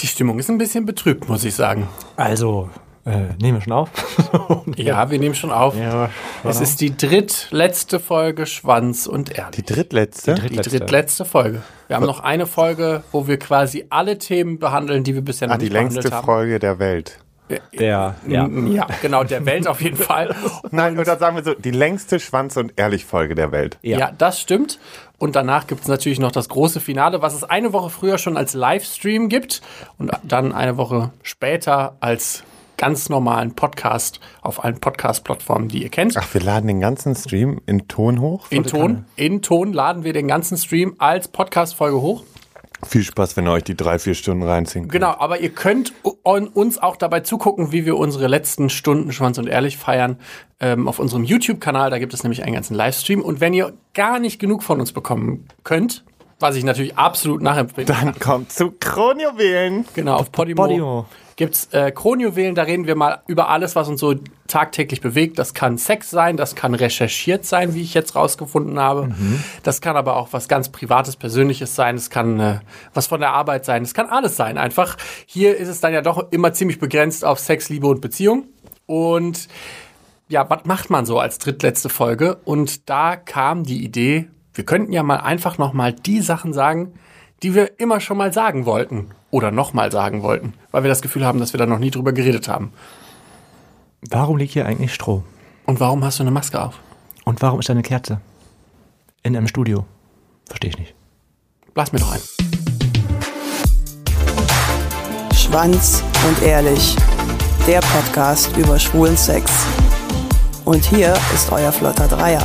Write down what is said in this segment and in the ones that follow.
Die Stimmung ist ein bisschen betrübt, muss ich sagen. Also, äh, nehmen wir schon auf? ja, wir nehmen schon auf. Ja, es ist die drittletzte Folge Schwanz und Ehrlich. Die drittletzte? Die drittletzte, die drittletzte Folge. Wir haben noch eine Folge, wo wir quasi alle Themen behandeln, die wir bisher noch ah, nicht behandelt haben. die längste Folge der Welt. Der, ja. ja, genau, der Welt auf jeden Fall. Nein, oder sagen wir so, die längste Schwanz- und Ehrlich-Folge der Welt. Ja. ja, das stimmt. Und danach gibt es natürlich noch das große Finale, was es eine Woche früher schon als Livestream gibt und dann eine Woche später als ganz normalen Podcast auf allen Podcast-Plattformen, die ihr kennt. Ach, wir laden den ganzen Stream in Ton hoch? In Ton, in Ton laden wir den ganzen Stream als Podcast-Folge hoch. Viel Spaß, wenn ihr euch die drei, vier Stunden reinziehen könnt. Genau, aber ihr könnt uns auch dabei zugucken, wie wir unsere letzten Stunden Schwanz und Ehrlich feiern ähm, auf unserem YouTube-Kanal. Da gibt es nämlich einen ganzen Livestream. Und wenn ihr gar nicht genug von uns bekommen könnt, was ich natürlich absolut nachempfehle. Dann kommt zu Kronjuwelen. Genau, auf Podimo. Podimo gibt's äh, Kronjuwelen, da reden wir mal über alles, was uns so tagtäglich bewegt. Das kann Sex sein, das kann recherchiert sein, wie ich jetzt rausgefunden habe. Mhm. Das kann aber auch was ganz Privates, Persönliches sein. Es kann äh, was von der Arbeit sein. Es kann alles sein. Einfach hier ist es dann ja doch immer ziemlich begrenzt auf Sex, Liebe und Beziehung. Und ja, was macht man so als drittletzte Folge? Und da kam die Idee, wir könnten ja mal einfach noch mal die Sachen sagen, die wir immer schon mal sagen wollten oder nochmal sagen wollten, weil wir das Gefühl haben, dass wir da noch nie drüber geredet haben. Warum liegt hier eigentlich Stroh? Und warum hast du eine Maske auf? Und warum ist da eine Kerze? In einem Studio. Verstehe ich nicht. Lass mir doch ein. Schwanz und ehrlich. Der Podcast über schwulen Sex. Und hier ist euer flotter Dreier.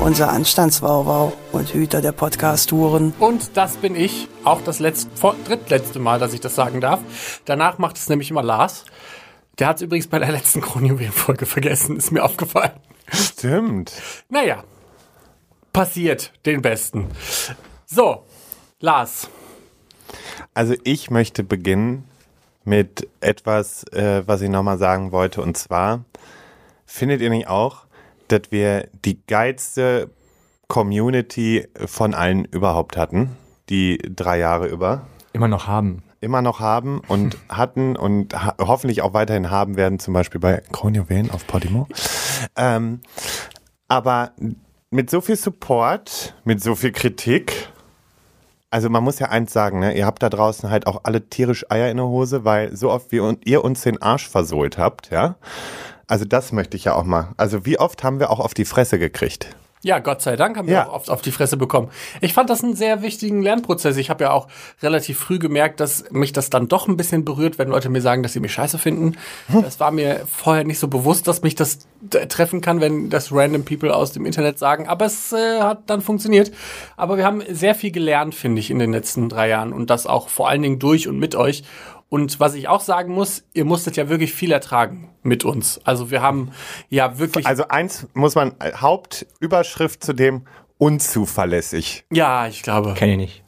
unser Anstandswauwau und Hüter der Podcast-Touren. Und das bin ich, auch das letzte, drittletzte Mal, dass ich das sagen darf. Danach macht es nämlich immer Lars. Der hat es übrigens bei der letzten Kronjuwelen-Folge vergessen, ist mir aufgefallen. Stimmt. Naja, passiert den Besten. So, Lars. Also ich möchte beginnen mit etwas, äh, was ich nochmal sagen wollte. Und zwar, findet ihr nicht auch, dass wir die geilste Community von allen überhaupt hatten? Die drei Jahre über? Immer noch haben immer noch haben und hatten und ha hoffentlich auch weiterhin haben werden, zum Beispiel bei Kronjuwelen auf Podimo. Ähm, aber mit so viel Support, mit so viel Kritik, also man muss ja eins sagen, ne? ihr habt da draußen halt auch alle tierisch Eier in der Hose, weil so oft wie ihr uns den Arsch versohlt habt, ja. Also das möchte ich ja auch mal. Also wie oft haben wir auch auf die Fresse gekriegt? Ja, Gott sei Dank haben wir ja. auch oft auf die Fresse bekommen. Ich fand das einen sehr wichtigen Lernprozess. Ich habe ja auch relativ früh gemerkt, dass mich das dann doch ein bisschen berührt, wenn Leute mir sagen, dass sie mich scheiße finden. Hm. Das war mir vorher nicht so bewusst, dass mich das treffen kann, wenn das random People aus dem Internet sagen. Aber es äh, hat dann funktioniert. Aber wir haben sehr viel gelernt, finde ich, in den letzten drei Jahren und das auch vor allen Dingen durch und mit euch. Und was ich auch sagen muss, ihr musstet ja wirklich viel ertragen mit uns. Also wir haben ja wirklich. Also eins muss man, Hauptüberschrift zu dem unzuverlässig. Ja, ich glaube. Kenne ich nicht.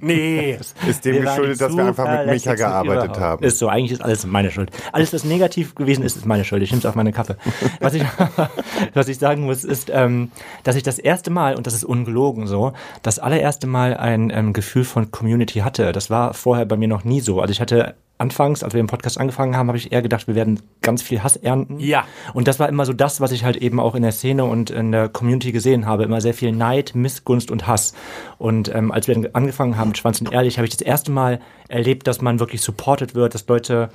Nee. ist dem geschuldet, dass wir einfach mit Micha gearbeitet haben. Ist so, eigentlich ist alles meine Schuld. Alles, was negativ gewesen ist, ist meine Schuld. Ich nehme es auf meine Kappe. Was ich, was ich sagen muss, ist, ähm, dass ich das erste Mal, und das ist ungelogen so, das allererste Mal ein ähm, Gefühl von Community hatte. Das war vorher bei mir noch nie so. Also ich hatte anfangs, als wir den Podcast angefangen haben, habe ich eher gedacht, wir werden ganz viel Hass ernten. Ja. Und das war immer so das, was ich halt eben auch in der Szene und in der Community gesehen habe. Immer sehr viel Neid, Missgunst und Hass. Und ähm, als wir dann angefangen haben mit Schwanz und Ehrlich, habe ich das erste Mal erlebt, dass man wirklich supported wird, dass Leute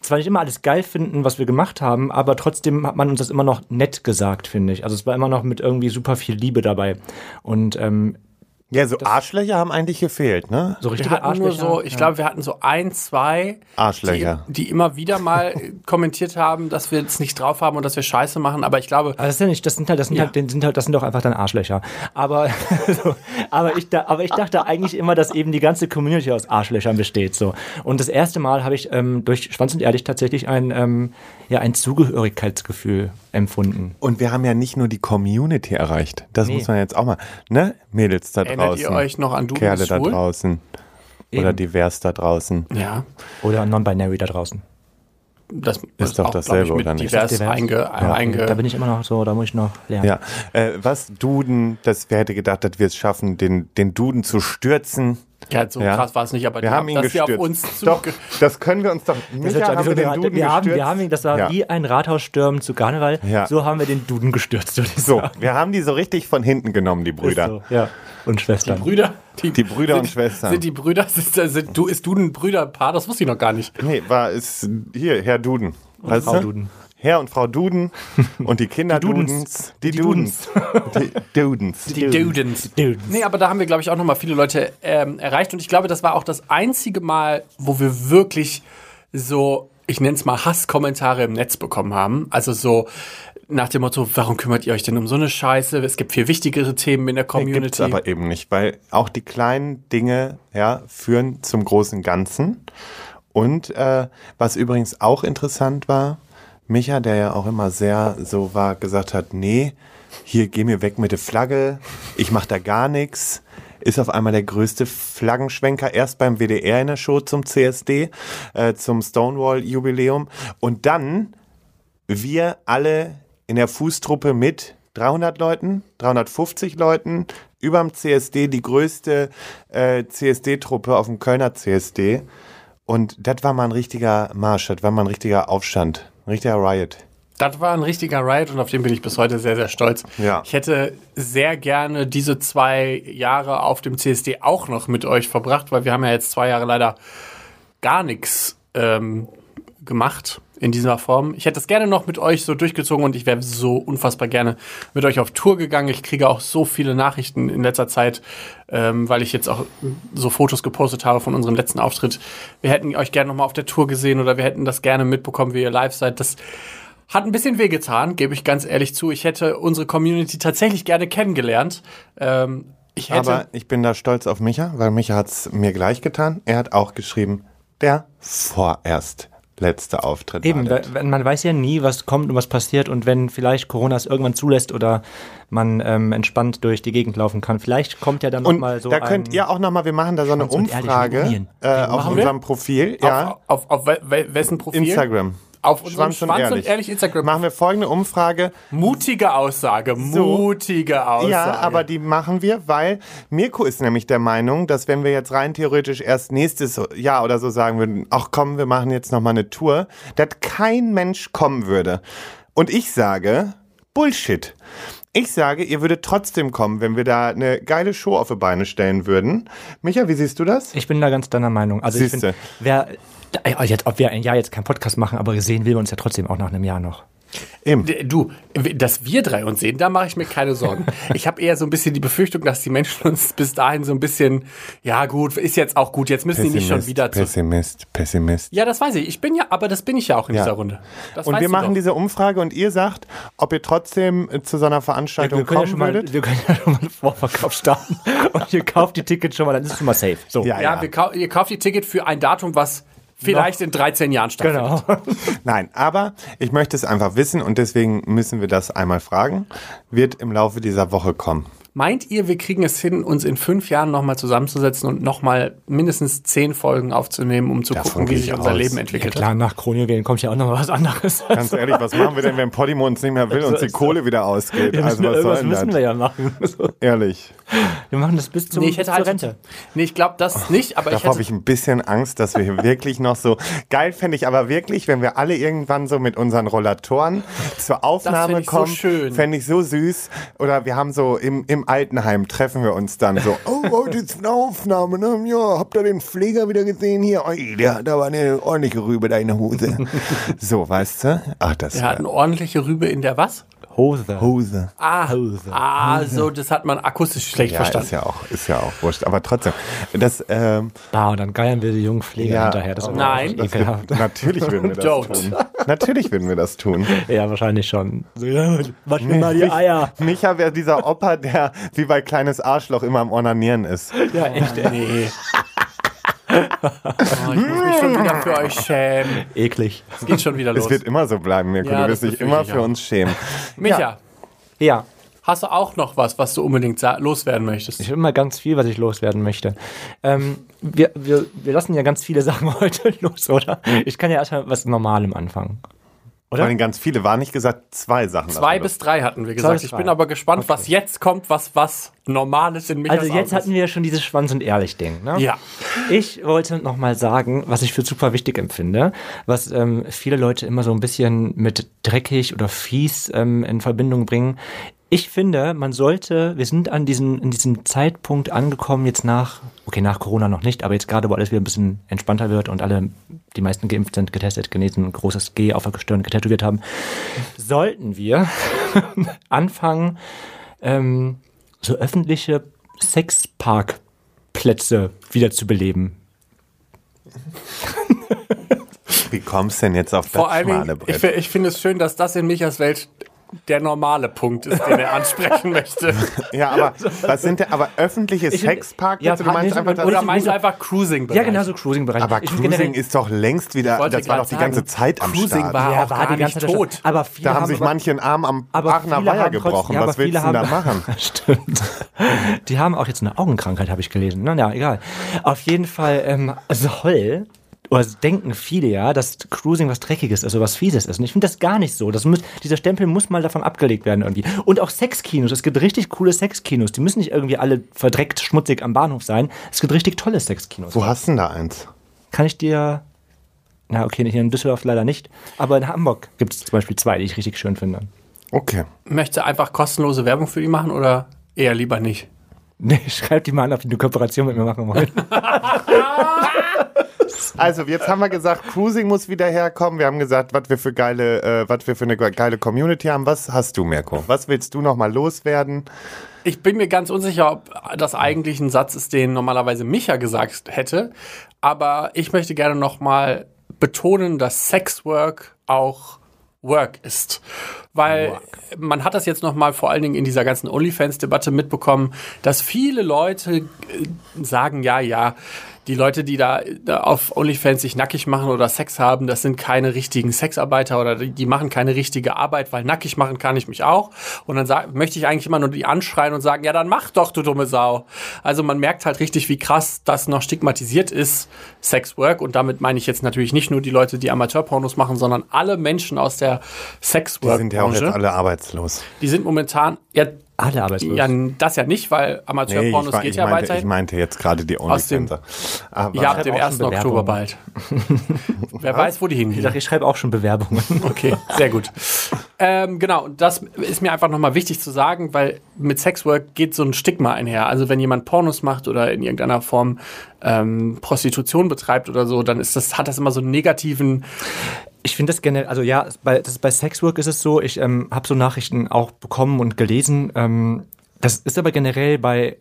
zwar nicht immer alles geil finden, was wir gemacht haben, aber trotzdem hat man uns das immer noch nett gesagt, finde ich. Also es war immer noch mit irgendwie super viel Liebe dabei. Und ähm, Ja, so Arschlöcher haben eigentlich gefehlt, ne? So richtige nur Arschlöcher. so, ich glaube, wir hatten so ein, zwei Arschlöcher. Die, die immer wieder mal kommentiert haben, dass wir es nicht drauf haben und dass wir Scheiße machen. Aber ich glaube, Aber das ist ja nicht, das sind halt, das sind Ja. halt, das sind halt, das sind doch einfach dann Arschlöcher. Aber, so, aber ich, da, aber ich dachte eigentlich immer, dass eben die ganze Community aus Arschlöchern besteht, so. Und das erste Mal habe ich ähm, durch Schwanz und Ehrlich tatsächlich ein, ähm, ja, ein Zugehörigkeitsgefühl empfunden. Und wir haben ja nicht nur die Community erreicht. Das Nee. muss man jetzt auch mal, ne? Mädels da erinnert draußen. ihr euch noch an Du Kerle da draußen. Oder Eben. divers da draußen. Ja, Oder non-binary da draußen. Das Ist doch auch, dasselbe, ich, mit oder nicht? Divers, das divers? einge, Da einge bin ich immer noch so, da muss ich noch lernen. Ja. Äh, was Duden, das wer hätte gedacht, dass wir es schaffen, den, den Duden zu stürzen. ja, so Ja. krass war es nicht, aber Wir die haben ihn das ja gestürzt. auf uns doch, das können wir uns doch. Schon- haben wir den Duden wir, haben, wir haben ihn, das war Ja. wie ein Rathausstürmen zu Karneval. Ja. So haben wir den Duden gestürzt, würde ich So, sagen. wir haben die so richtig von hinten genommen, die Brüder. So, ja. Und Schwestern. Brüder. Die Brüder sind, und Schwestern. Sind die Brüder, sind, sind, du, ist du ein Brüderpaar? Das wusste ich noch gar nicht. Nee, war es hier, Herr Duden. weißt Frau du? Duden. Herr und Frau Duden und die Kinder Die Dudens. Dudens. Die Dudens. Die Dudens. Die Dudens. Dudens. Nee, aber da haben wir, glaube ich, auch nochmal viele Leute ähm, erreicht. Und ich glaube, das war auch das einzige Mal, wo wir wirklich so, ich nenne es mal Hasskommentare im Netz bekommen haben. Also so nach dem Motto, warum kümmert ihr euch denn um so eine Scheiße? Es gibt viel wichtigere Themen in der Gibt's Community. aber eben nicht, weil auch die kleinen Dinge ja, führen zum großen Ganzen. Und äh, was übrigens auch interessant war, Micha, der ja auch immer sehr so war, gesagt hat, nee, hier geh mir weg mit der Flagge, ich mach da gar nichts, ist auf einmal der größte Flaggenschwenker, erst beim WDR in der Show zum CSD, äh, zum Stonewall-Jubiläum und dann wir alle in der Fußtruppe mit 300 Leuten, 350 Leuten, überm CSD, die größte äh, CSD-Truppe auf dem Kölner CSD. Und das war mal ein richtiger Marsch, das war mal ein richtiger Aufstand, ein richtiger Riot. Das war ein richtiger Riot und auf den bin ich bis heute sehr, sehr stolz. Ja. Ich hätte sehr gerne diese zwei Jahre auf dem CSD auch noch mit euch verbracht, weil wir haben ja jetzt zwei Jahre leider gar nichts ähm, gemacht in dieser Form. Ich hätte es gerne noch mit euch so durchgezogen und ich wäre so unfassbar gerne mit euch auf Tour gegangen. Ich kriege auch so viele Nachrichten in letzter Zeit, ähm, weil ich jetzt auch so Fotos gepostet habe von unserem letzten Auftritt. Wir hätten euch gerne noch mal auf der Tour gesehen oder wir hätten das gerne mitbekommen, wie ihr live seid. Das hat ein bisschen wehgetan, gebe ich ganz ehrlich zu. Ich hätte unsere Community tatsächlich gerne kennengelernt. Ähm, ich hätte Aber ich bin da stolz auf Micha, weil Micha hat es mir gleich getan. Er hat auch geschrieben, der vorerst letzte Auftritt Eben, weil- man weiß ja nie, was kommt und was passiert und wenn vielleicht Corona es irgendwann zulässt oder man ähm, entspannt durch die Gegend laufen kann, vielleicht kommt ja dann nochmal so da ein, könnt ihr auch nochmal, wir machen da so eine Umfrage äh, auf unserem Profil, ja, auf, auf, auf we- we- wessen Profil? Instagram. Auf unserem Schwanz und ehrlich Instagram. Machen wir folgende Umfrage. Mutige Aussage, mutige Aussage. Ja, aber die machen wir, weil Mirko ist nämlich der Meinung, dass wenn wir jetzt rein theoretisch erst nächstes Jahr oder so sagen würden, ach komm, wir machen jetzt nochmal eine Tour, dass kein Mensch kommen würde. Und ich sage, Bullshit. Ich sage, ihr würdet trotzdem kommen, wenn wir da eine geile Show auf die Beine stellen würden. Micha, wie siehst du das? Ich bin da ganz deiner Meinung. Also ich Siehste. finde, wer, ja, jetzt, ob wir ein Jahr jetzt keinen Podcast machen, aber sehen will wir uns ja trotzdem auch nach einem Jahr noch. Eben. Du, dass wir drei uns sehen, da mache ich mir keine Sorgen. Ich habe eher so ein bisschen die Befürchtung, dass die Menschen uns bis dahin so ein bisschen, ja gut, ist jetzt auch gut, jetzt müssen die nicht schon wieder zu. Pessimist, Pessimist. Ja, das weiß ich. Ich bin ja, aber das bin ich ja auch in Ja. dieser Runde. Das Und wir machen doch. diese Umfrage und ihr sagt, ob ihr trotzdem äh, zu so einer Veranstaltung wir, ja kommen schon mal, würdet. wir können ja schon mal einen Vorverkauf starten und ihr kauft die Tickets schon mal, dann ist es schon mal safe. So. Ja, Ja, wir kau ihr kauft die Ticket für ein Datum, was vielleicht in 13 Jahren stattfindet. Genau. Nein, aber ich möchte es einfach wissen und deswegen müssen wir das einmal fragen. Wird im Laufe dieser Woche kommen. Meint ihr, wir kriegen es hin, uns in fünf Jahren nochmal zusammenzusetzen und nochmal mindestens zehn Folgen aufzunehmen, um zu Davon gucken, wie sich ich unser aus. Leben Ja, entwickelt klar, nach Kronjuwelen kommt ja auch noch was anderes. Ganz ehrlich, was machen wir denn, wenn Podimo uns nicht mehr will und die Kohle wieder ausgeht? Wir Also müssen, was soll denn müssen das? wir ja machen. So. Ehrlich. Wir machen das bis zum Nee, ich hätte halt Rente. Nee, ich glaube das nicht, aber ich Davor habe ich ein bisschen Angst, dass wir hier wirklich noch so. Geil fände ich aber wirklich, wenn wir alle irgendwann so mit unseren Rollatoren zur Aufnahme ich so kommen. schön. Fände ich so süß. Oder wir haben so im, im Altenheim treffen wir uns dann so. Oh, heute ist eine Aufnahme, ne? Ja, habt ihr den Pfleger wieder gesehen hier? Oi, der hat aber eine ordentliche Rübe da in der Hose. so, weißt du? Ach, das er hat eine ordentliche Rübe in der was? Hose. Hose. Ah, Hose. ah so, das hat man akustisch schlecht Ja, verstanden. ist ja auch, ist ja auch wurscht. Aber trotzdem, das, ähm, Ah, und dann geiern wir die jungen Pfleger ja, hinterher. Das Nein. auch ekelhaft. natürlich würden wir das Don't. tun. Natürlich würden wir das tun. Ja, wahrscheinlich schon. Ja, wasch mir mal die Eier. Micha wäre dieser Opa, der wie bei kleines Arschloch immer am Ornanieren ist. Ja, echt. Nee. Oh, ich muss mich schon wieder für euch schämen. Eklig. Es geht schon wieder los. Es wird immer so bleiben, Mirko. Ja, du wirst dich immer für auch. uns schämen. Micha, Ja, hast du auch noch was, was du unbedingt loswerden möchtest? ich habe immer ganz viel, was ich loswerden möchte. Ähm, wir, wir, wir lassen ja ganz viele Sachen heute los, oder? Ich kann ja erstmal was Normalem anfangen. Vor allem ganz viele. War nicht gesagt, zwei Sachen. Zwei bis drei hatten wir gesagt. Ich bin aber gespannt, was jetzt kommt, was was Normales in Michas Also jetzt hatten wir ja schon dieses Schwanz- und Ehrlich-Ding. Ne? Ja. Ich wollte noch mal sagen, was ich für super wichtig empfinde, was ähm, viele Leute immer so ein bisschen mit dreckig oder fies ähm, in Verbindung bringen. Ich finde, man sollte, wir sind an diesem, in diesem Zeitpunkt angekommen, jetzt nach, okay, nach Corona noch nicht, aber jetzt gerade, wo alles wieder ein bisschen entspannter wird und alle, die meisten geimpft sind, getestet, genesen, ein großes G auf der Stirn getätowiert haben, sollten wir anfangen, ähm, so öffentliche Sexparkplätze wieder zu beleben. Wie kommst du denn jetzt auf Vor das allem, schmale ich, Brett? fi- ich finde es schön, dass das in Michas Welt der normale Punkt ist, den er ansprechen möchte. Ja, aber was sind denn, aber öffentliche Ich- Sexparkplätze? ja, du meinst einfach, oder das Oder meinst du einfach Cruising-Bereich? Ja, genau so Cruising-Bereich. aber Ich Cruising generell- ist doch längst wieder, das war doch die ganze sagen, Zeit am Cruising Start. war ja, war gar die ganze nicht Zeit tot. Aber viele da haben sich aber- manche einen Arm am Aachener Weiher gebrochen. ja, Was willst du viele denn da machen? Stimmt. Die haben auch jetzt eine Augenkrankheit, habe ich gelesen. Na ja, egal. Auf jeden Fall ähm, soll oder denken viele ja, dass Cruising was Dreckiges ist, also was Fieses ist. Und ich finde das gar nicht so. Das muss, dieser Stempel muss mal davon abgelegt werden irgendwie. Und auch Sexkinos. Es gibt richtig coole Sexkinos. Die müssen nicht irgendwie alle verdreckt, schmutzig am Bahnhof sein. Es gibt richtig tolle Sexkinos. Wo hast du denn da eins? Kann ich dir. Na, okay, hier in Düsseldorf leider nicht. Aber in Hamburg gibt es zum Beispiel zwei, die ich richtig schön finde. Okay. Möchtest du einfach kostenlose Werbung für die machen oder eher lieber nicht? Nee, schreib die mal an, ob die eine Kooperation mit mir machen wollen. Also, jetzt haben wir gesagt, Cruising muss wieder herkommen. Wir haben gesagt, was wir für geile, äh, was wir für eine geile Community haben. Was hast du, Mirko? Was willst du noch mal loswerden? Ich bin mir ganz unsicher, ob das eigentlich ein Satz ist, den normalerweise Micha gesagt hätte. Aber ich möchte gerne nochmal betonen, dass Sexwork auch Work ist. Weil man hat das jetzt nochmal vor allen Dingen in dieser ganzen OnlyFans-Debatte mitbekommen, dass viele Leute äh, sagen, ja, ja, die Leute, die da da auf OnlyFans sich nackig machen oder Sex haben, das sind keine richtigen Sexarbeiter oder die, die machen keine richtige Arbeit, weil nackig machen kann ich mich auch. Und dann sag, möchte ich eigentlich immer nur die anschreien und sagen, ja, dann mach doch, du dumme Sau. Also man merkt halt richtig, wie krass das noch stigmatisiert ist, Sexwork. Und damit meine ich jetzt natürlich nicht nur die Leute, die Amateurpornos machen, sondern alle Menschen aus der Die sind ja auch jetzt Sexwork-Branche. alle arbeitslos. Die sind momentan, ja, Alle arbeitslos. ja, das ja nicht, weil Nee, ich, Amateurpornos war- geht ich, ja meinte, weiterhin. ich meinte jetzt gerade die OnlyFanser. Ja, ab dem auch 1. schon Oktober bald. Wer weiß, wo die Ich hingehen. sag, ich schreibe auch schon Bewerbungen. Okay, sehr gut. Ähm, genau, und das ist mir einfach nochmal wichtig zu sagen, weil mit Sexwork geht so ein Stigma einher. Also wenn jemand Pornos macht oder in irgendeiner Form ähm, Prostitution betreibt oder so, dann ist das, hat das immer so einen negativen Ich finde das generell, also ja, bei, das, bei Sexwork ist es so, ich ähm, habe so Nachrichten auch bekommen und gelesen. Ähm, das ist aber generell bei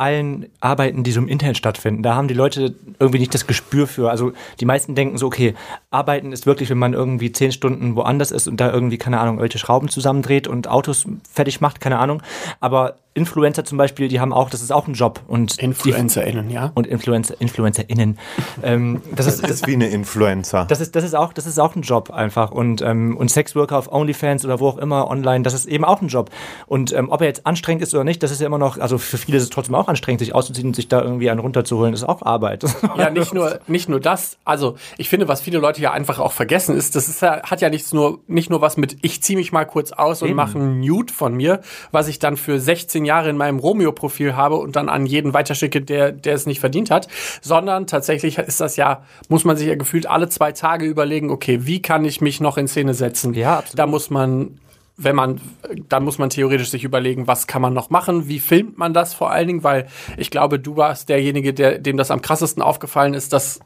allen Arbeiten, die so im Internet stattfinden. Da haben die Leute irgendwie nicht das Gespür für. Also die meisten denken so, okay, Arbeiten ist wirklich, wenn man irgendwie zehn Stunden woanders ist und da irgendwie, keine Ahnung, irgendwelche Schrauben zusammendreht und Autos fertig macht, keine Ahnung. Aber Influencer zum Beispiel, die haben auch, das ist auch ein Job. Und die, InfluencerInnen, ja. und Influencer, InfluencerInnen. ähm, das ist, das ist wie eine Influencer. das ist, das ist auch, das ist auch ein Job einfach. Und, ähm, und Sexworker auf OnlyFans oder wo auch immer online, das ist eben auch ein Job. Und ähm, ob er jetzt anstrengend ist oder nicht, das ist ja immer noch, also für viele ist es trotzdem auch anstrengend, sich auszuziehen und sich da irgendwie einen runterzuholen, ist auch Arbeit. Ja, nicht nur, nicht nur das. Also, ich finde, was viele Leute ja einfach auch vergessen ist, das ist ja, hat ja nichts nur, nicht nur was mit, ich ziehe mich mal kurz aus und Eben. mache einen Nude von mir, was ich dann für 16 Jahre in meinem Romeo-Profil habe und dann an jeden weiterschicke, der, der es nicht verdient hat, sondern tatsächlich ist das ja, muss man sich ja gefühlt alle zwei Tage überlegen, okay, wie kann ich mich noch in Szene setzen? Ja, absolut. Da muss man wenn man, dann muss man theoretisch sich überlegen, was kann man noch machen, wie filmt man das vor allen Dingen, weil ich glaube, du warst derjenige, der, dem das am krassesten aufgefallen ist, dass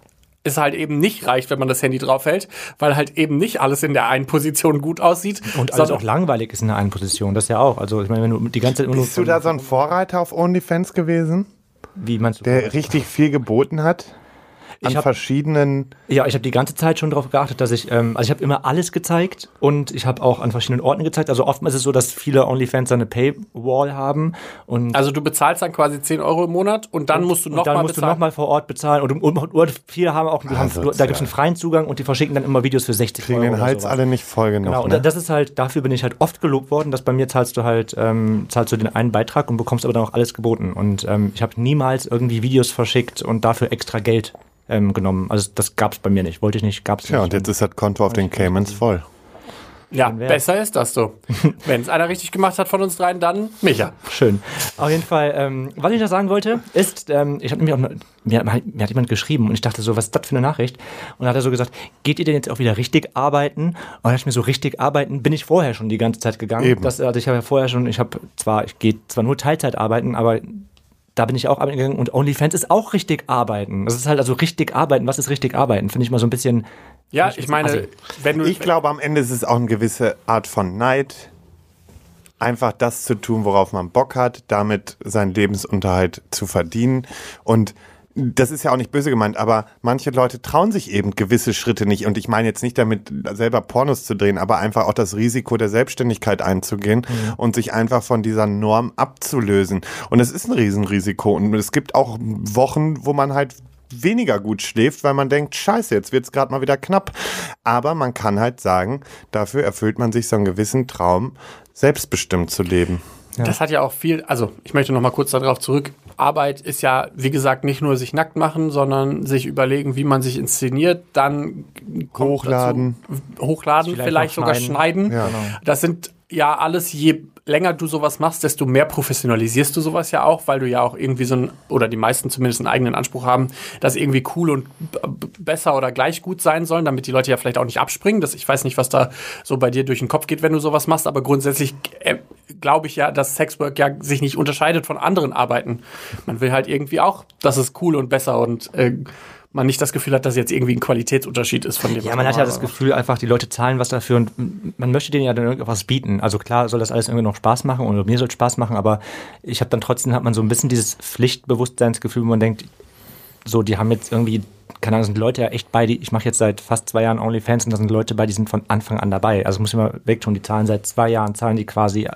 es halt eben nicht reicht, wenn man das Handy draufhält, weil halt eben nicht alles in der einen Position gut aussieht. Und alles auch langweilig ist in der einen Position, das ja auch. Also ich meine, wenn du die ganze Zeit immer Bist du da so ein Vorreiter auf OnlyFans gewesen, wie meinst du? der richtig viel geboten hat? An Ich hab- verschiedenen. Ja, ich habe die ganze Zeit schon darauf geachtet, dass ich, ähm, also ich habe immer alles gezeigt und ich habe auch an verschiedenen Orten gezeigt. Also oftmals ist es so, dass viele OnlyFans eine Paywall haben und Also du bezahlst dann quasi 10 Euro im Monat und dann musst du und dann nochmal musst du bezahlen. nochmal vor Ort bezahlen und, und, und, und viele haben auch, haben, Also, da gibt es einen freien Zugang und die verschicken dann immer Videos für 60 Kriegen Euro. den oder Hals sowas. alle nicht voll genug. Genau, und ne? das ist halt, dafür bin ich halt oft gelobt worden, dass bei mir zahlst du halt, ähm, zahlst du den einen Beitrag und bekommst aber dann auch alles geboten. Und ähm, ich habe niemals irgendwie Videos verschickt und dafür extra Geld ähm, genommen. Also das gab es bei mir nicht, wollte ich nicht, gab es nicht. und jetzt ist das Konto auf den Caymans voll. ja, besser ist das so. Wenn es einer richtig gemacht hat von uns dreien, dann Micha. Schön. Auf jeden Fall, ähm, was ich noch sagen wollte, ist, ähm, ich habe nämlich auch, mir, mir hat jemand geschrieben und ich dachte so, was ist das für eine Nachricht? Und dann hat er so gesagt, geht ihr denn jetzt auch wieder richtig arbeiten? Und dann dachte ich mir so, richtig arbeiten bin ich vorher schon die ganze Zeit gegangen. Eben. Das, also ich habe ja vorher schon, ich habe zwar, ich gehe zwar nur Teilzeit arbeiten, aber da bin ich auch arbeiten gegangen und OnlyFans ist auch richtig arbeiten. Das ist halt also richtig arbeiten. Was ist richtig arbeiten? Finde ich mal so ein bisschen. Ja, Finde ich meine, assi. wenn du Ich glaube, am Ende ist es auch eine gewisse Art von Neid. Einfach das zu tun, worauf man Bock hat, damit seinen Lebensunterhalt zu verdienen. Und das ist ja auch nicht böse gemeint, aber manche Leute trauen sich eben gewisse Schritte nicht. Und ich meine jetzt nicht damit, selber Pornos zu drehen, aber einfach auch das Risiko der Selbstständigkeit einzugehen und sich einfach von dieser Norm abzulösen. Und es ist ein Riesenrisiko. Und es gibt auch Wochen, wo man halt weniger gut schläft, weil man denkt, scheiße, jetzt wird's gerade mal wieder knapp. Aber man kann halt sagen, dafür erfüllt man sich so einen gewissen Traum, selbstbestimmt zu leben. Das hat ja auch viel, also ich möchte noch mal kurz darauf zurück. Arbeit ist ja, wie gesagt, nicht nur sich nackt machen, sondern sich überlegen, wie man sich inszeniert, dann Hochladen. dazu, hochladen, Vielleicht vielleicht, sogar schneiden. schneiden. Ja. Das sind ja alles, je länger du sowas machst, desto mehr professionalisierst du sowas ja auch, weil du ja auch irgendwie so ein, oder die meisten zumindest einen eigenen Anspruch haben, dass irgendwie cool und besser oder gleich gut sein sollen, damit die Leute ja vielleicht auch nicht abspringen. Das, ich weiß nicht, was da so bei dir durch den Kopf geht, wenn du sowas machst, aber grundsätzlich äh, glaube ich ja, dass Sexwork ja sich nicht unterscheidet von anderen Arbeiten. Man will halt irgendwie auch, dass es cool und besser und äh, man nicht das Gefühl hat, dass jetzt irgendwie ein Qualitätsunterschied ist von dem. Ja, was man hat ja das normalerweise Gefühl, einfach die Leute zahlen was dafür und man möchte denen ja dann irgendwas bieten. Also klar soll das alles irgendwie noch Spaß machen und mir soll Spaß machen, aber ich habe dann trotzdem hat man so ein bisschen dieses Pflichtbewusstseinsgefühl, wo man denkt, so die haben jetzt irgendwie, keine Ahnung, sind Leute ja echt bei, die, ich mache jetzt seit fast zwei Jahren OnlyFans und da sind Leute bei, die sind von Anfang an dabei. Also muss ich mal wegtun, die zahlen seit zwei Jahren, zahlen die quasi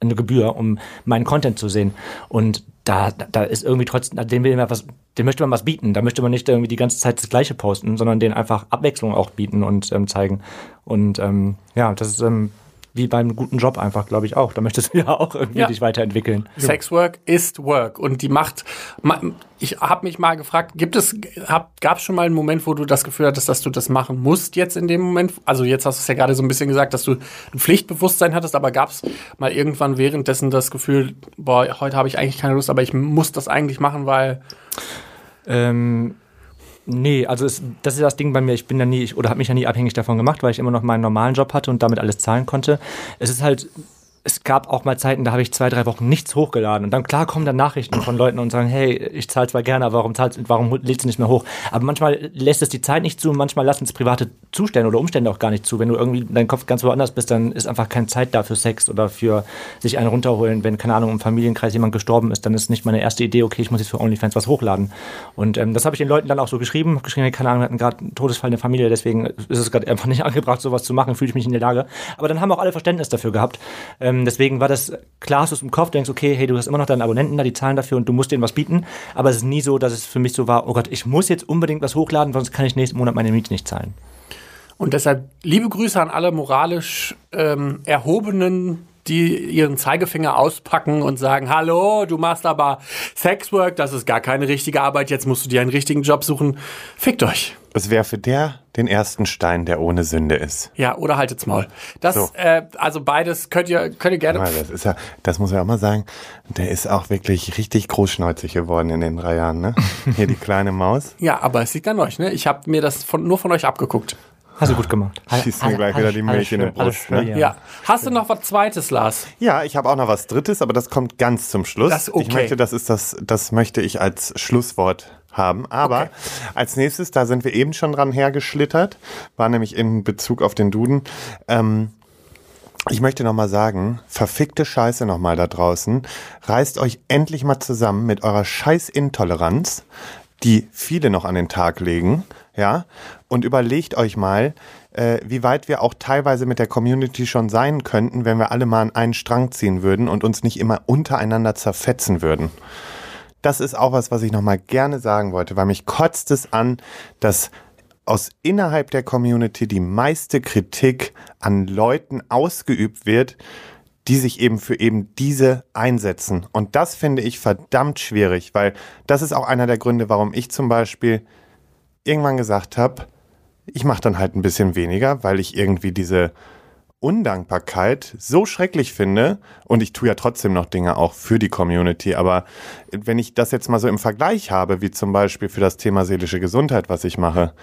eine Gebühr, um meinen Content zu sehen. Und da, da ist irgendwie trotzdem, dem will man was, dem möchte man was bieten. Da möchte man nicht irgendwie die ganze Zeit das Gleiche posten, sondern denen einfach Abwechslung auch bieten und ähm, zeigen. Und ähm, ja, das ist ähm, wie beim guten Job einfach, glaube ich auch. Da möchtest du ja auch irgendwie Ja. dich weiterentwickeln. Sexwork ist Work und die macht. ma- Ich habe mich mal gefragt, gibt es, gab es schon mal einen Moment, wo du das Gefühl hattest, dass du das machen musst jetzt in dem Moment? Also jetzt hast du es ja gerade so ein bisschen gesagt, dass du ein Pflichtbewusstsein hattest, aber gab es mal irgendwann währenddessen das Gefühl, boah, heute habe ich eigentlich keine Lust, aber ich muss das eigentlich machen, weil Ähm, nee, also es, das ist das Ding bei mir. Ich bin ja nie, ich, oder habe mich ja nie abhängig davon gemacht, weil ich immer noch meinen normalen Job hatte und damit alles zahlen konnte. Es ist halt, es gab auch mal Zeiten, da habe ich zwei, drei Wochen nichts hochgeladen. Und dann, klar, kommen dann Nachrichten von Leuten und sagen, hey, ich zahle zwar gerne, aber warum, zahlst, warum lädst du nicht mehr hoch? Aber manchmal lässt es die Zeit nicht zu und manchmal lassen es private Zustände oder Umstände auch gar nicht zu. Wenn du irgendwie dein Kopf ganz woanders bist, dann ist einfach keine Zeit da für Sex oder für sich einen runterholen. Wenn, keine Ahnung, im Familienkreis jemand gestorben ist, dann ist nicht meine erste Idee, okay, ich muss jetzt für OnlyFans was hochladen. Und ähm, das habe ich den Leuten dann auch so geschrieben. Hab geschrieben, keine Ahnung, wir hatten gerade einen Todesfall in der Familie, deswegen ist es gerade einfach nicht angebracht, sowas zu machen, fühle ich mich in der Lage. Aber dann haben auch alle Verständnis dafür gehabt. Ähm, deswegen war das klar, hast du es im Kopf, denkst, okay, hey, du hast immer noch deine Abonnenten da, die zahlen dafür und du musst denen was bieten. Aber es ist nie so, dass es für mich so war, oh Gott, ich muss jetzt unbedingt was hochladen, sonst kann ich nächsten Monat meine Miete nicht zahlen. Und deshalb liebe Grüße an alle moralisch ähm, Erhobenen, die ihren Zeigefinger auspacken und sagen, hallo, du machst aber Sexwork, das ist gar keine richtige Arbeit, jetzt musst du dir einen richtigen Job suchen. Fickt euch. Es werfe der den ersten Stein, der ohne Sünde ist. Ja, oder haltet's Maul. Das, So. äh, also beides könnt ihr, könnt ihr gerne. Mal, Das ist ja, das muss ich auch mal sagen, der ist auch wirklich richtig großschnäuzig geworden in den drei Jahren, ne? Hier die kleine Maus. Ja, aber es liegt an euch, ne? Ich habe mir das von, nur von euch abgeguckt. Hast du gut gemacht. Schießt mir gleich wieder die Milch in die Brust, ne? Ja. Hast du noch was Zweites, Lars? Ja, ich habe auch noch was Drittes, aber das kommt ganz zum Schluss. Das ist okay. Ich möchte, das ist das, das möchte ich als Schlusswort haben. Aber Okay. als nächstes, da sind wir eben schon dran hergeschlittert, war nämlich in Bezug auf den Duden. Ähm, ich möchte noch mal sagen, verfickte Scheiße noch mal da draußen. Reißt euch endlich mal zusammen mit eurer Scheißintoleranz, die viele noch an den Tag legen, ja, und überlegt euch mal, äh, wie weit wir auch teilweise mit der Community schon sein könnten, wenn wir alle mal an einen Strang ziehen würden und uns nicht immer untereinander zerfetzen würden. Das ist auch was, was ich noch mal gerne sagen wollte, weil mich kotzt es an, dass aus innerhalb der Community die meiste Kritik an Leuten ausgeübt wird, die sich eben für eben diese einsetzen. Und das finde ich verdammt schwierig, weil das ist auch einer der Gründe, warum ich zum Beispiel irgendwann gesagt habe, ich mache dann halt ein bisschen weniger, weil ich irgendwie diese Undankbarkeit so schrecklich finde. Und ich tue ja trotzdem noch Dinge auch für die Community, aber wenn ich das jetzt mal so im Vergleich habe, wie zum Beispiel für das Thema seelische Gesundheit, was ich mache,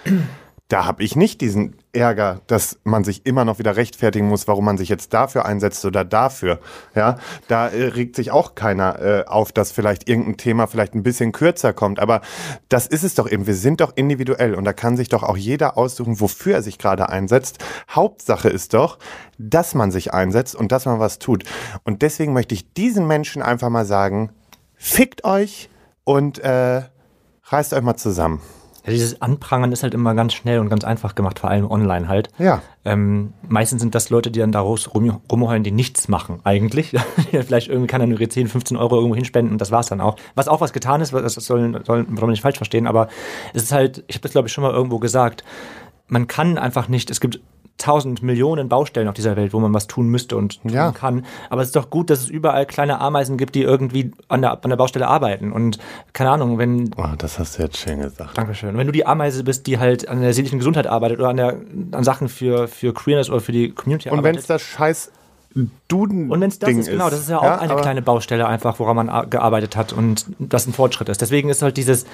da habe ich nicht diesen Ärger, dass man sich immer noch wieder rechtfertigen muss, warum man sich jetzt dafür einsetzt oder dafür. Ja, da äh, regt sich auch keiner äh, auf, dass vielleicht irgendein Thema vielleicht ein bisschen kürzer kommt. Aber das ist es doch eben. Wir sind doch individuell und da kann sich doch auch jeder aussuchen, wofür er sich gerade einsetzt. Hauptsache ist doch, dass man sich einsetzt und dass man was tut. Und deswegen möchte ich diesen Menschen einfach mal sagen, fickt euch und äh, reißt euch mal zusammen. Ja, dieses Anprangern ist halt immer ganz schnell und ganz einfach gemacht, vor allem online halt. Ja. Ähm, meistens sind das Leute, die dann daraus rum, rumheulen, die nichts machen eigentlich. Vielleicht irgendwie kann er nur ihre 10, 15 Euro irgendwo hinspenden und das war's dann auch. Was auch was getan ist, das soll, soll man nicht falsch verstehen, aber es ist halt, ich habe das glaube ich schon mal irgendwo gesagt, man kann einfach nicht, es gibt tausend Millionen Baustellen auf dieser Welt, wo man was tun müsste und tun Ja. kann. Aber es ist doch gut, dass es überall kleine Ameisen gibt, die irgendwie an der, an der Baustelle arbeiten. Und keine Ahnung, wenn Oh, das hast du jetzt schön gesagt. Dankeschön. Wenn du die Ameise bist, die halt an der seelischen Gesundheit arbeitet oder an, der, an Sachen für, für Queerness oder für die Community Und wenn es arbeitet. das scheiß Duden Und wenn es das Ding ist, genau, das ist ja auch eine aber- kleine Baustelle einfach, woran man gearbeitet hat und das ein Fortschritt ist. Deswegen ist halt dieses,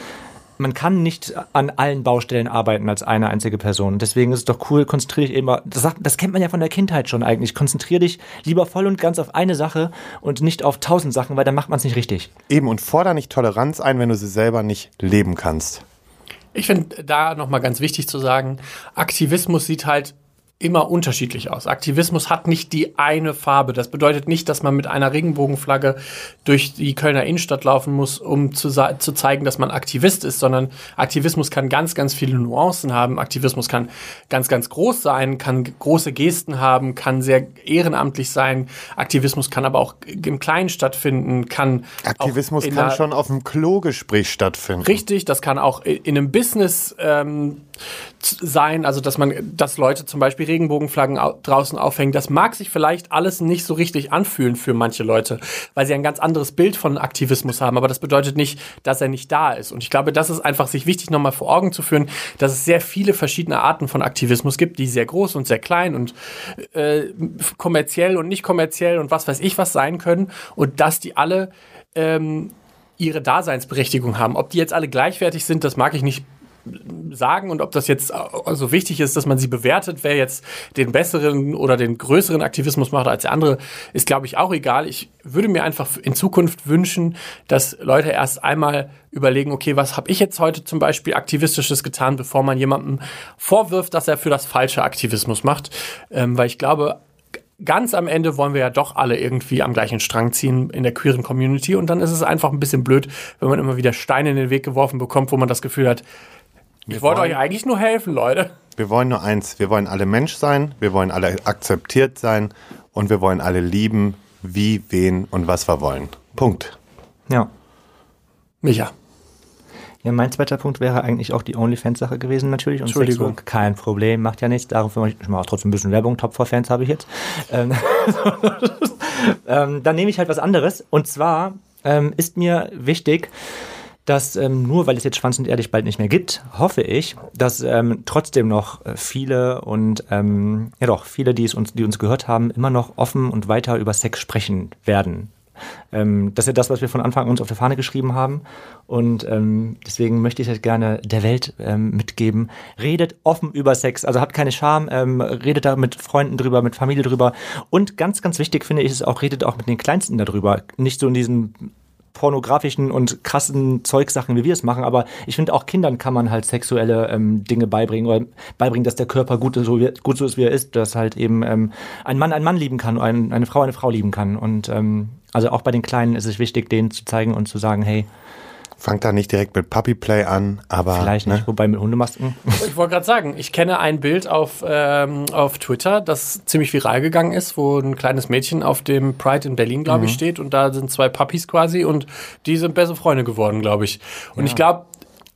man kann nicht an allen Baustellen arbeiten als eine einzige Person. Deswegen ist es doch cool, konzentriere dich eben, mal- das, sagt, das kennt man ja von der Kindheit schon eigentlich, konzentriere dich lieber voll und ganz auf eine Sache und nicht auf tausend Sachen, weil dann macht man es nicht richtig. Eben und forder nicht Toleranz ein, wenn du sie selber nicht leben kannst. Ich finde da nochmal ganz wichtig zu sagen, Aktivismus sieht halt immer unterschiedlich aus. Aktivismus hat nicht die eine Farbe. Das bedeutet nicht, dass man mit einer Regenbogenflagge durch die Kölner Innenstadt laufen muss, um zu, zu zeigen, dass man Aktivist ist, sondern Aktivismus kann ganz, ganz viele Nuancen haben. Aktivismus kann ganz, ganz groß sein, kann große Gesten haben, kann sehr ehrenamtlich sein. Aktivismus kann aber auch im Kleinen stattfinden, kann Aktivismus kann schon auf dem Klo-Gespräch stattfinden. Richtig, das kann auch in einem Business ähm, sein, also dass man, dass Leute zum Beispiel Regenbogenflaggen au draußen aufhängen. Das mag sich vielleicht alles nicht so richtig anfühlen für manche Leute, weil sie ein ganz anderes Bild von Aktivismus haben. Aber das bedeutet nicht, dass er nicht da ist. Und ich glaube, das ist einfach sich wichtig, nochmal vor Augen zu führen, dass es sehr viele verschiedene Arten von Aktivismus gibt, die sehr groß und sehr klein und äh, kommerziell und nicht kommerziell und was weiß ich was sein können. Und dass die alle ähm, ihre Daseinsberechtigung haben. Ob die jetzt alle gleichwertig sind, das mag ich nicht sagen und ob das jetzt so wichtig ist, dass man sie bewertet, wer jetzt den besseren oder den größeren Aktivismus macht als der andere, ist glaube ich auch egal. Ich würde mir einfach in Zukunft wünschen, dass Leute erst einmal überlegen, okay, was habe ich jetzt heute zum Beispiel aktivistisches getan, bevor man jemandem vorwirft, dass er für das falsche Aktivismus macht, ähm, weil ich glaube, ganz am Ende wollen wir ja doch alle irgendwie am gleichen Strang ziehen in der queeren Community und dann ist es einfach ein bisschen blöd, wenn man immer wieder Steine in den Weg geworfen bekommt, wo man das Gefühl hat, ich wollte wollen- euch eigentlich nur helfen, Leute. Wir wollen nur eins, wir wollen alle Mensch sein, wir wollen alle akzeptiert sein und wir wollen alle lieben, wie, wen und was wir wollen. Punkt. Ja. Micha. Ja, mein zweiter Punkt wäre eigentlich auch die OnlyFans-Sache gewesen natürlich. Und Entschuldigung. Sexwork, kein Problem, macht ja nichts. Dafür ich mache auch trotzdem ein bisschen Werbung. Top 4 Fans habe ich jetzt. Ähm, ähm, dann nehme ich halt was anderes. Und zwar ähm, ist mir wichtig, dass ähm, nur weil es jetzt Schwanz und Ehrlich bald nicht mehr gibt, hoffe ich, dass ähm, trotzdem noch äh, viele und ähm, ja doch, viele, die es uns, die uns gehört haben, immer noch offen und weiter über Sex sprechen werden. Ähm, das ist ja das, was wir von Anfang an uns auf der Fahne geschrieben haben. Und ähm, deswegen möchte ich halt gerne der Welt ähm, mitgeben. Redet offen über Sex. Also habt keine Scham. Ähm, redet da mit Freunden drüber, mit Familie drüber. Und ganz, ganz wichtig finde ich es auch, redet auch mit den Kleinsten darüber. Nicht so in diesem pornografischen und krassen Zeugsachen, wie wir es machen, aber ich finde auch Kindern kann man halt sexuelle ähm, Dinge beibringen oder beibringen, dass der Körper gut so, gut so ist, wie er ist, dass halt eben ähm, ein Mann einen Mann lieben kann, ein, eine Frau eine Frau lieben kann. Und ähm, also auch bei den Kleinen ist es wichtig, denen zu zeigen und zu sagen, hey, Fangt da nicht direkt mit Puppy Play an, aber. Vielleicht nicht, ne? wobei mit Hundemasken. Ich wollte gerade sagen, ich kenne ein Bild auf, ähm, auf Twitter, das ziemlich viral gegangen ist, wo ein kleines Mädchen auf dem Pride in Berlin, glaube ich, Mhm. steht und da sind zwei Puppies quasi und die sind beste Freunde geworden, glaube ich. Und ich glaube,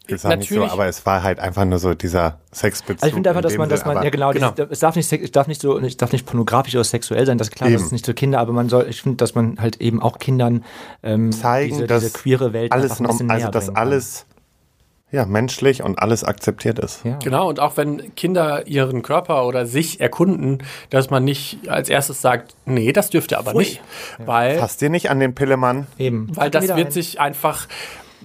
Ist auch nicht so, natürlich, aber es war halt einfach nur so dieser Sexbezug. Also ich finde einfach, in dass man, dass man, ja genau, Genau. dieses- es darf nicht, es darf nicht so, es darf nicht pornografisch oder sexuell sein, das ist klar, das Eben. ist nicht für Kinder, aber man soll, ich finde, dass man halt eben auch Kindern ähm, zeigen, diese, dass diese queere Welt alles, einfach ein bisschen norm- also näher dass alles ja, menschlich und alles akzeptiert ist. Ja. Genau, und auch wenn Kinder ihren Körper oder sich erkunden, dass man nicht als erstes sagt, nee, das dürft ihr aber nicht. Weil, Fasst ihr nicht an den Pillemann? Eben. weil das wird ein- sich einfach.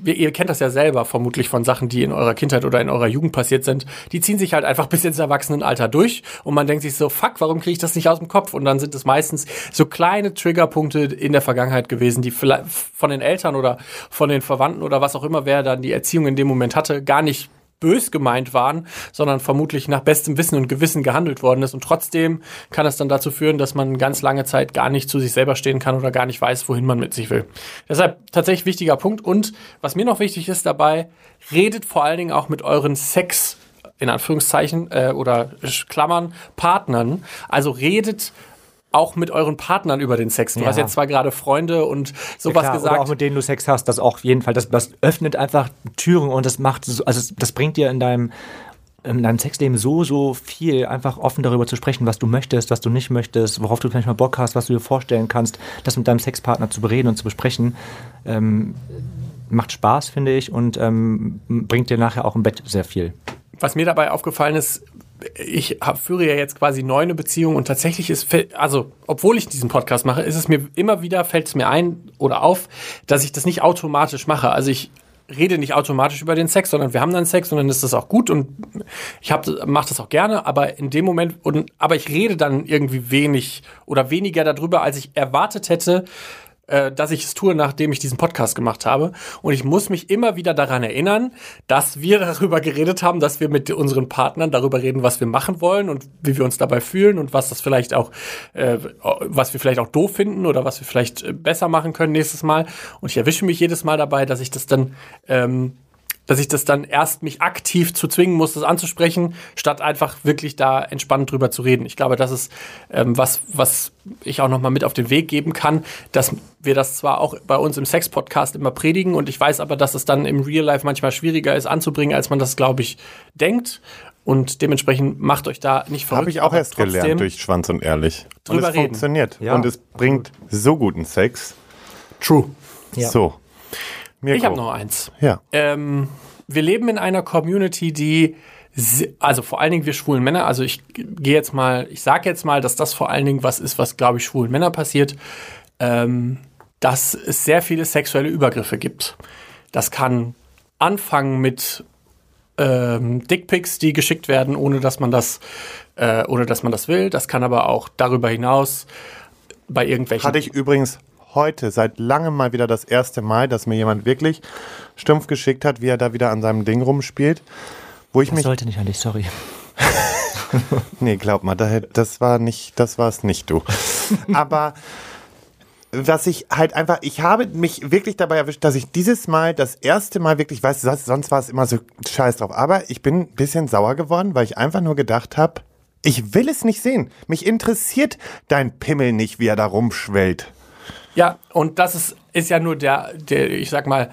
Ihr kennt das ja selber vermutlich von Sachen, die in eurer Kindheit oder in eurer Jugend passiert sind. Die ziehen sich halt einfach bis ins Erwachsenenalter durch und man denkt sich so, fuck, warum kriege ich das nicht aus dem Kopf? Und dann sind es meistens so kleine Triggerpunkte in der Vergangenheit gewesen, die vielleicht von den Eltern oder von den Verwandten oder was auch immer, wer dann die Erziehung in dem Moment hatte, gar nicht bös gemeint waren, sondern vermutlich nach bestem Wissen und Gewissen gehandelt worden ist. Und trotzdem kann es dann dazu führen, dass man ganz lange Zeit gar nicht zu sich selber stehen kann oder gar nicht weiß, wohin man mit sich will. Deshalb tatsächlich wichtiger Punkt. Und was mir noch wichtig ist dabei, redet vor allen Dingen auch mit euren Sex, in Anführungszeichen, äh, oder Klammern, Partnern. Also redet auch mit euren Partnern über den Sex. Du Ja. hast jetzt zwar gerade Freunde und sowas Klar, gesagt. Oder auch mit denen du Sex hast, das auch auf jeden Fall, das, das öffnet einfach Türen und das macht, so, also das bringt dir in deinem in deinem Sexleben so, so viel, einfach offen darüber zu sprechen, was du möchtest, was du nicht möchtest, worauf du vielleicht mal Bock hast, was du dir vorstellen kannst, das mit deinem Sexpartner zu bereden und zu besprechen, ähm, macht Spaß, finde ich, und ähm, bringt dir nachher auch im Bett sehr viel. Was mir dabei aufgefallen ist, ich hab, führe ja jetzt quasi neu eine Beziehung und tatsächlich ist, also obwohl ich diesen Podcast mache, ist es mir immer wieder, fällt es mir ein oder auf, dass ich das nicht automatisch mache. Also ich rede nicht automatisch über den Sex, sondern wir haben dann Sex und dann ist das auch gut und ich mache das auch gerne, aber in dem Moment, und, aber ich rede dann irgendwie wenig oder weniger darüber, als ich erwartet hätte, äh, dass ich es tue, nachdem ich diesen Podcast gemacht habe. Und ich muss mich immer wieder daran erinnern, dass wir darüber geredet haben, dass wir mit unseren Partnern darüber reden, was wir machen wollen und wie wir uns dabei fühlen und was das vielleicht auch, äh, was wir vielleicht auch doof finden oder was wir vielleicht äh, besser machen können nächstes Mal. Und ich erwische mich jedes Mal dabei, dass ich das dann ähm, dass ich das dann erst mich aktiv zu zwingen muss, das anzusprechen, statt einfach wirklich da entspannt drüber zu reden. Ich glaube, das ist ähm, was, was ich auch nochmal mit auf den Weg geben kann, dass wir das zwar auch bei uns im Sex-Podcast immer predigen und ich weiß aber, dass es dann im Real Life manchmal schwieriger ist anzubringen, als man das, glaube ich, denkt. Und dementsprechend macht euch da nicht verrückt. Habe ich auch erst gelernt durch Schwanz und Ehrlich. Und drüber es reden. funktioniert. Ja. Und es bringt so guten Sex. True. Ja. So. Mirko. Ich habe noch eins. Ja. Ähm, wir leben in einer Community, die, also vor allen Dingen wir schwulen Männer, also ich gehe jetzt mal, ich sage jetzt mal, dass das vor allen Dingen was ist, was, glaube ich, schwulen Männer passiert, ähm, dass es sehr viele sexuelle Übergriffe gibt. Das kann anfangen mit ähm, Dickpics, die geschickt werden, ohne dass man das, äh, ohne dass man das will. Das kann aber auch darüber hinaus bei irgendwelchen Hatte ich übrigens heute seit langem mal wieder das erste Mal, dass mir jemand wirklich stumpf geschickt hat, wie er da wieder an seinem Ding rumspielt. Wo ich Das mich. sollte nicht an dich, sorry. Nee, glaub mal, da- das war nicht, das war es nicht du. Aber was ich halt einfach, ich habe mich wirklich dabei erwischt, dass ich dieses Mal das erste Mal wirklich, weißt du, sonst war es immer so scheiß drauf. Aber ich bin ein bisschen sauer geworden, weil ich einfach nur gedacht habe, ich will es nicht sehen. Mich interessiert dein Pimmel nicht, wie er da rumschwellt. Ja, und das ist, ist ja nur der, der, ich sag mal,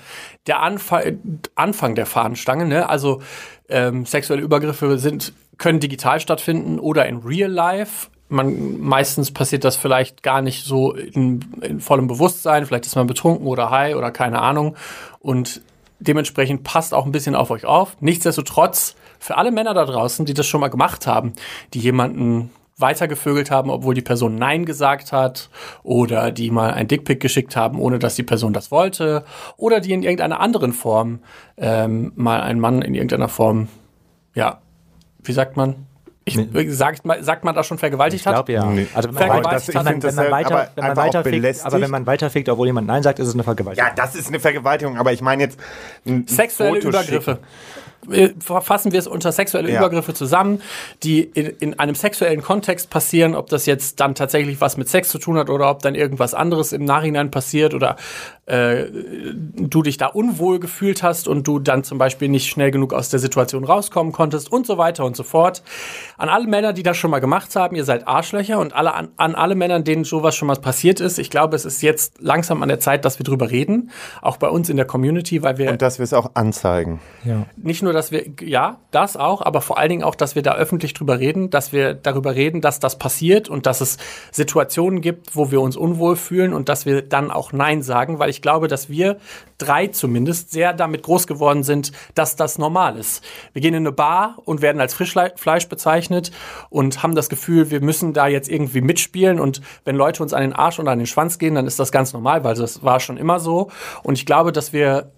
der Anfang, Anfang der Fahnenstange. Ne? Also ähm, sexuelle Übergriffe sind, können digital stattfinden oder in Real Life. Man, meistens passiert das vielleicht gar nicht so in, in vollem Bewusstsein. Vielleicht ist man betrunken oder high oder keine Ahnung. Und dementsprechend passt auch ein bisschen auf euch auf. Nichtsdestotrotz, für alle Männer da draußen, die das schon mal gemacht haben, die jemanden weitergevögelt haben, obwohl die Person Nein gesagt hat oder die mal ein Dickpick geschickt haben, ohne dass die Person das wollte oder die in irgendeiner anderen Form ähm, mal einen Mann in irgendeiner Form, ja, wie sagt man? Ich, sagt, man- sagt man da schon vergewaltigt Ich glaube hat? ja. Nee. Also wenn man, Vergewaltigt weiter, hat- wenn ich man, find wenn das man ja- weiter, aber wenn man einfach auch weiter fickt, belästigt. aber wenn man weiter fickt, obwohl jemand Nein sagt, ist es eine Vergewaltigung. Ja, das ist eine Vergewaltigung, aber ich meine jetzt ein, ein Sexuelle Foto Übergriffe. schicken. Äh, Fassen wir es unter sexuelle Ja. Übergriffe zusammen, die in, in einem sexuellen Kontext passieren, ob das jetzt dann tatsächlich was mit Sex zu tun hat oder ob dann irgendwas anderes im Nachhinein passiert oder äh, du dich da unwohl gefühlt hast und du dann zum Beispiel nicht schnell genug aus der Situation rauskommen konntest und so weiter und so fort. An alle Männer, die das schon mal gemacht haben, ihr seid Arschlöcher und alle, an, an alle Männer, denen sowas schon mal passiert ist, ich glaube, es ist jetzt langsam an der Zeit, dass wir drüber reden, auch bei uns in der Community, weil wir Und dass wir es auch anzeigen. Ja. nicht nur, dass wir, ja, das auch, aber vor allen Dingen auch, dass wir da öffentlich drüber reden, dass wir darüber reden, dass das passiert und dass es Situationen gibt, wo wir uns unwohl fühlen und dass wir dann auch Nein sagen, weil ich glaube, dass wir drei zumindest sehr damit groß geworden sind, dass das normal ist. Wir gehen in eine Bar und werden als Frischfleisch bezeichnet und haben das Gefühl, wir müssen da jetzt irgendwie mitspielen und wenn Leute uns an den Arsch oder an den Schwanz gehen, dann ist das ganz normal, weil das war schon immer so und ich glaube, dass wir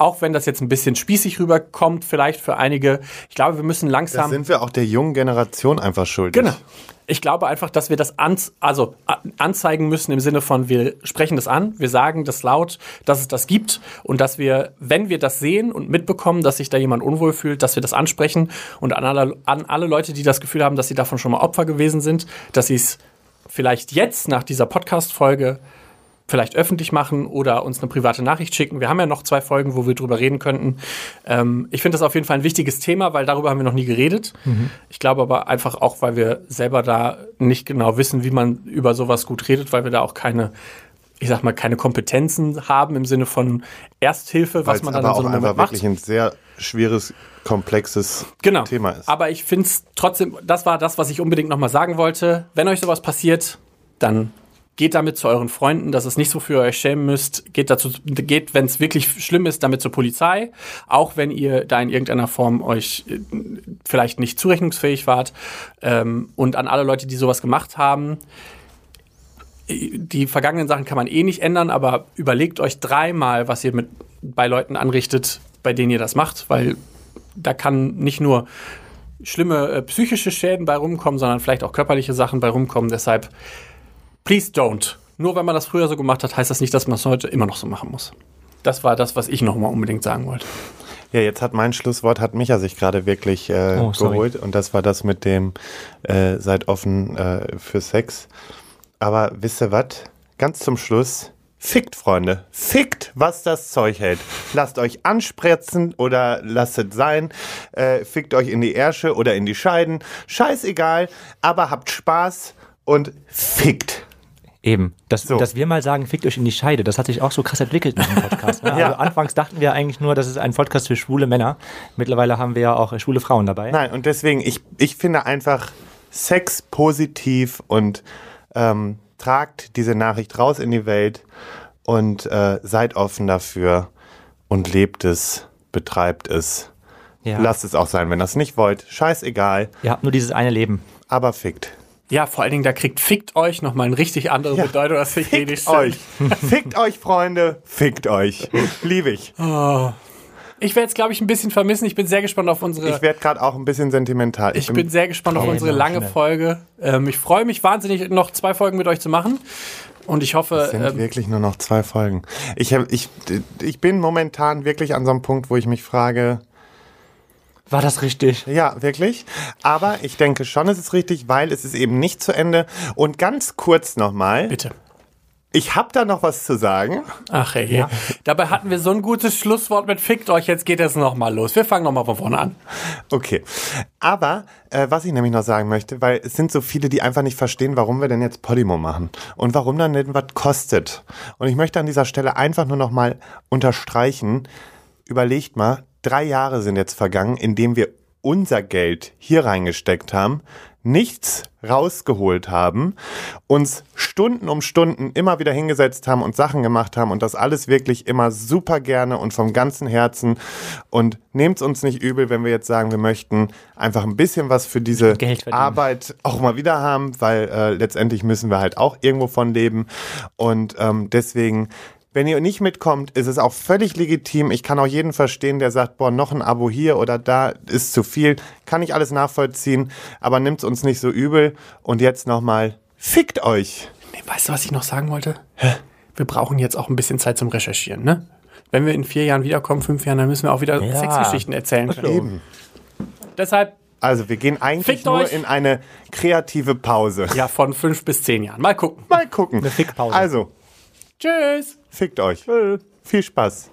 auch wenn das jetzt ein bisschen spießig rüberkommt, vielleicht für einige, ich glaube, wir müssen Das langsam. sind wir auch der jungen Generation einfach schuldig. Genau. Ich glaube einfach, dass wir das an, also anzeigen müssen im Sinne von, wir sprechen das an, wir sagen das laut, dass es das gibt und dass wir, wenn wir das sehen und mitbekommen, dass sich da jemand unwohl fühlt, dass wir das ansprechen und an alle, an alle Leute, die das Gefühl haben, dass sie davon schon mal Opfer gewesen sind, dass sie es vielleicht jetzt nach dieser Podcast-Folge vielleicht öffentlich machen oder uns eine private Nachricht schicken. Wir haben ja noch zwei Folgen, wo wir drüber reden könnten. Ähm, ich finde das auf jeden Fall ein wichtiges Thema, weil darüber haben wir noch nie geredet. Ich glaube aber einfach auch, weil wir selber da nicht genau wissen, wie man über sowas gut redet, weil wir da auch keine, ich sag mal, keine Kompetenzen haben im Sinne von Ersthilfe, Weil was man dann aber in so auch einem einfach Moment macht. wirklich ein sehr schweres, komplexes genau. Thema ist. Aber ich finde es trotzdem, das war das, was ich unbedingt nochmal sagen wollte. Wenn euch sowas passiert, dann geht damit zu euren Freunden, dass es nicht so für euch schämen müsst. Geht dazu, geht, wenn es wirklich schlimm ist, damit zur Polizei. Auch wenn ihr da in irgendeiner Form euch äh, vielleicht nicht zurechnungsfähig wart. Ähm, und an alle Leute, die sowas gemacht haben, die vergangenen Sachen kann man eh nicht ändern, aber überlegt euch dreimal, was ihr mit bei Leuten anrichtet, bei denen ihr das macht, weil da kann nicht nur schlimme äh, psychische Schäden bei rumkommen, sondern vielleicht auch körperliche Sachen bei rumkommen. Deshalb, please don't. Nur wenn man das früher so gemacht hat, heißt das nicht, dass man es heute immer noch so machen muss. Das war das, was ich noch mal unbedingt sagen wollte. Ja, jetzt hat mein Schlusswort, hat Micha sich gerade wirklich äh, Oh, geholt und das war das mit dem äh, seid offen äh, für Sex. Aber wisst ihr was? Ganz zum Schluss, fickt, Freunde. Fickt, was das Zeug hält. Lasst euch anspritzen oder lasst es sein. Äh, fickt euch in die Ärsche oder in die Scheiden. Scheißegal, aber habt Spaß und fickt. Eben. Das, So. Dass wir mal sagen, fickt euch in die Scheide, das hat sich auch so krass entwickelt in diesem Podcast. Ne? Ja. Also anfangs dachten wir eigentlich nur, das ist ein Podcast für schwule Männer. Mittlerweile haben wir ja auch äh, schwule Frauen dabei. Nein, und deswegen, ich, ich finde einfach Sex positiv und ähm, tragt diese Nachricht raus in die Welt und äh, seid offen dafür und lebt es, betreibt es. Ja. Lasst es auch sein, wenn ihr es nicht wollt. Scheißegal, Ihr habt nur dieses eine Leben. aber fickt. Ja, vor allen Dingen, da kriegt fickt euch noch mal eine richtig andere Ja. Bedeutung, als ich eh nicht Fickt euch. fickt euch, Freunde. Fickt euch. Liebe ich. Ich werde es, glaube ich, ein bisschen vermissen. Ich bin sehr gespannt auf unsere. Ich werde gerade auch ein bisschen sentimental. Ich bin sehr gespannt auf unsere lange schnell. Folge. Ähm, ich freue mich wahnsinnig, noch zwei Folgen mit euch zu machen. Und ich hoffe, Es sind ähm, wirklich nur noch zwei Folgen. Ich, hab, ich, ich bin momentan wirklich an so einem Punkt, wo ich mich frage, War das richtig? Ja, wirklich. Aber ich denke schon, es ist richtig, weil es ist eben nicht zu Ende. Und ganz kurz nochmal, bitte. ich habe da noch was zu sagen. Ach ey, dabei hatten wir so ein gutes Schlusswort mit Fickt euch, jetzt geht es nochmal los. Wir fangen nochmal von vorne an. Okay. Aber äh, was ich nämlich noch sagen möchte, weil es sind so viele, die einfach nicht verstehen, warum wir denn jetzt Podimo machen und warum dann denn was kostet. Und ich möchte an dieser Stelle einfach nur noch mal unterstreichen, überlegt mal, drei Jahre sind jetzt vergangen, in dem wir unser Geld hier reingesteckt haben, nichts rausgeholt haben, uns Stunden um Stunden immer wieder hingesetzt haben und Sachen gemacht haben und das alles wirklich immer super gerne und vom ganzen Herzen. Und nehmt uns nicht übel, wenn wir jetzt sagen, wir möchten einfach ein bisschen was für diese. Arbeit auch mal wieder haben, weil äh, letztendlich müssen wir halt auch irgendwo von leben. Und ähm, deswegen Wenn ihr nicht mitkommt, ist es auch völlig legitim. Ich kann auch jeden verstehen, der sagt, boah, noch ein Abo hier oder da ist zu viel. Kann ich alles nachvollziehen, aber nimmt's uns nicht so übel. Und jetzt nochmal, fickt euch. Nee, weißt du, was ich noch sagen wollte? Hä? Wir brauchen jetzt auch ein bisschen Zeit zum Recherchieren, ne? Wenn wir in vier Jahren wiederkommen, fünf Jahren, dann müssen wir auch wieder Ja. Sexgeschichten erzählen können. Eben. Deshalb, Also wir gehen eigentlich Fickt nur euch. in eine kreative Pause. ja, von fünf bis zehn Jahren. Mal gucken. Mal gucken. Eine Fickpause. Also, Tschüss. Fickt euch. Viel Spaß.